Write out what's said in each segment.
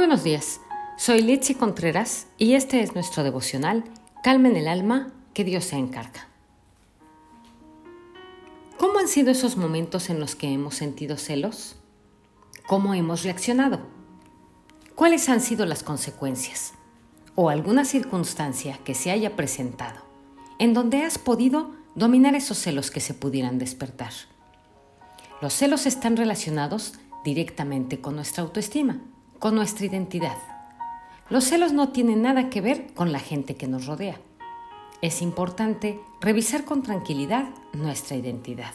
Buenos días, soy Litsi Contreras y este es nuestro devocional Calmen el alma, que Dios se encarga. ¿Cómo han sido esos momentos en los que hemos sentido celos? ¿Cómo hemos reaccionado? ¿Cuáles han sido las consecuencias? ¿O alguna circunstancia que se haya presentado en donde has podido dominar esos celos que se pudieran despertar? Los celos están relacionados directamente con nuestra autoestima, con nuestra identidad. Los celos no tienen nada que ver con la gente que nos rodea. Es importante revisar con tranquilidad nuestra identidad.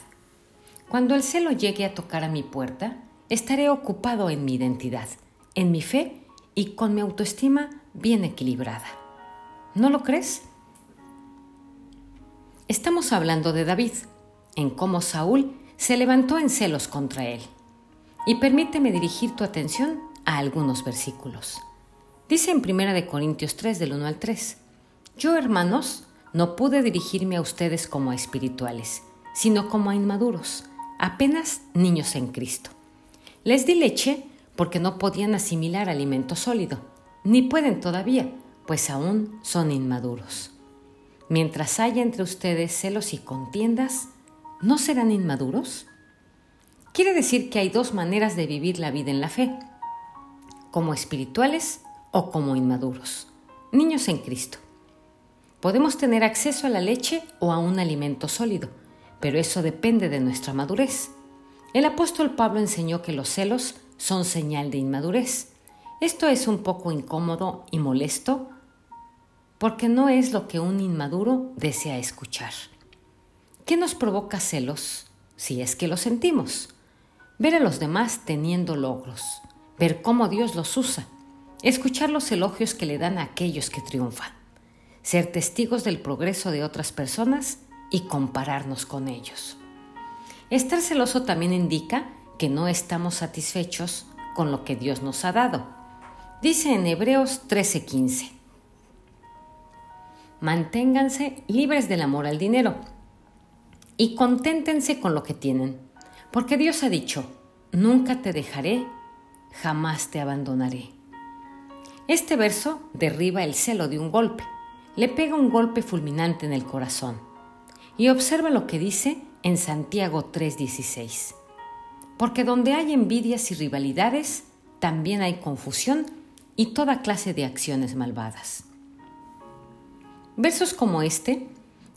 Cuando el celo llegue a tocar a mi puerta, estaré ocupado en mi identidad, en mi fe y con mi autoestima bien equilibrada. ¿No lo crees? Estamos hablando de David, en cómo Saúl se levantó en celos contra él. Y permíteme dirigir tu atención a algunos versículos. Dice en 1 Corintios 3 del 1 al 3, Yo, hermanos, no pude dirigirme a ustedes como a espirituales, sino como a inmaduros, apenas niños en Cristo. Les di leche porque no podían asimilar alimento sólido, ni pueden todavía, pues aún son inmaduros. Mientras haya entre ustedes celos y contiendas, ¿no serán inmaduros? Quiere decir que hay dos maneras de vivir la vida en la fe, como espirituales o como inmaduros, niños en Cristo. Podemos tener acceso a la leche o a un alimento sólido, pero eso depende de nuestra madurez. El apóstol Pablo enseñó que los celos son señal de inmadurez. Esto es un poco incómodo y molesto porque no es lo que un inmaduro desea escuchar. ¿Qué nos provoca celos si es que lo sentimos? Ver a los demás teniendo logros, ver cómo Dios los usa, escuchar los elogios que le dan a aquellos que triunfan, ser testigos del progreso de otras personas y compararnos con ellos. Estar celoso también indica que no estamos satisfechos con lo que Dios nos ha dado. Dice en Hebreos 13:15, manténganse libres del amor al dinero y conténtense con lo que tienen, porque Dios ha dicho, nunca te dejaré, jamás te abandonaré. Este verso derriba el celo de un golpe, le pega un golpe fulminante en el corazón. Y observa lo que dice en Santiago 3:16. Porque donde hay envidias y rivalidades, también hay confusión y toda clase de acciones malvadas. Versos como este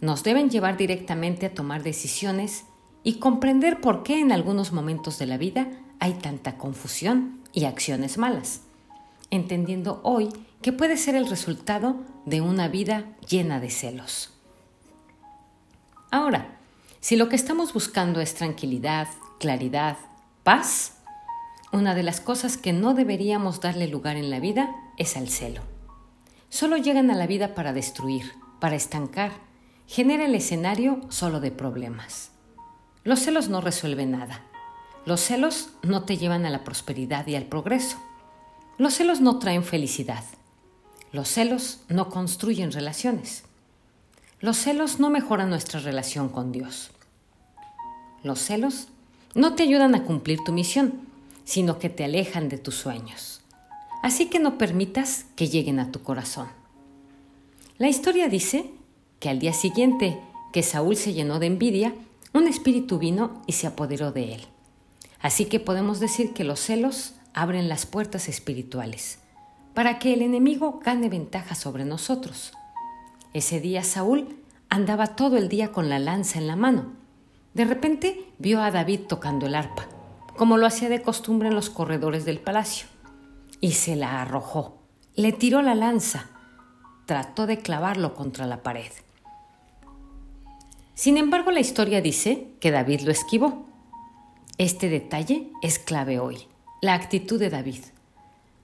nos deben llevar directamente a tomar decisiones y comprender por qué en algunos momentos de la vida hay tanta confusión y acciones malas, entendiendo hoy que puede ser el resultado de una vida llena de celos. Ahora, si lo que estamos buscando es tranquilidad, claridad, paz, una de las cosas que no deberíamos darle lugar en la vida es al celo. Solo llegan a la vida para destruir, para estancar, genera el escenario solo de problemas. Los celos no resuelven nada. Los celos no te llevan a la prosperidad y al progreso. Los celos no traen felicidad. Los celos no construyen relaciones. Los celos no mejoran nuestra relación con Dios. Los celos no te ayudan a cumplir tu misión, sino que te alejan de tus sueños. Así que no permitas que lleguen a tu corazón. La historia dice que al día siguiente que Saúl se llenó de envidia, un espíritu vino y se apoderó de él. Así que podemos decir que los celos abren las puertas espirituales para que el enemigo gane ventaja sobre nosotros. Ese día Saúl andaba todo el día con la lanza en la mano. De repente vio a David tocando el arpa, como lo hacía de costumbre en los corredores del palacio, y se la arrojó. Le tiró la lanza, trató de clavarlo contra la pared. Sin embargo, la historia dice que David lo esquivó. Este detalle es clave hoy, la actitud de David.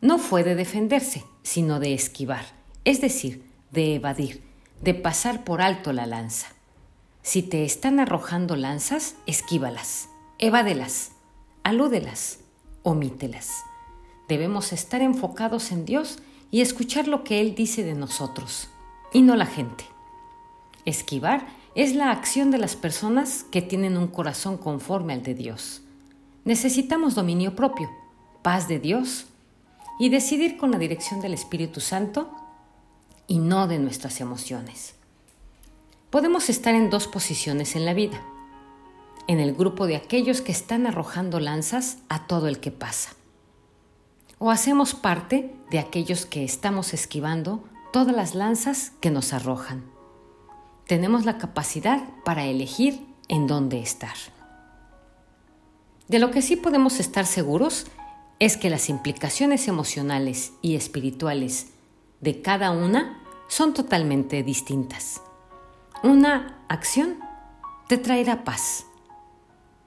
No fue de defenderse, sino de esquivar, es decir, de evadir, de pasar por alto la lanza. Si te están arrojando lanzas, esquívalas, evádelas, alúdelas, omítelas. Debemos estar enfocados en Dios y escuchar lo que Él dice de nosotros, y no la gente. Esquivar es la acción de las personas que tienen un corazón conforme al de Dios. Necesitamos dominio propio, paz de Dios. y decidir con la dirección del Espíritu Santo y no de nuestras emociones. Podemos estar en dos posiciones en la vida. En el grupo de aquellos que están arrojando lanzas a todo el que pasa. O hacemos parte de aquellos que estamos esquivando todas las lanzas que nos arrojan. Tenemos la capacidad para elegir en dónde estar. De lo que sí podemos estar seguros es que las implicaciones emocionales y espirituales de cada una son totalmente distintas. Una acción te traerá paz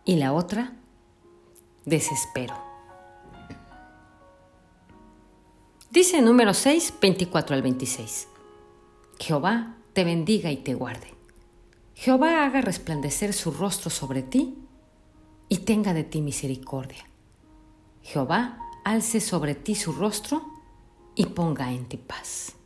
y la otra desespero. Dice número 6, 24 al 26. Jehová te bendiga y te guarde. Jehová haga resplandecer su rostro sobre ti y tenga de ti misericordia. Jehová alce sobre ti su rostro y ponga en ti paz.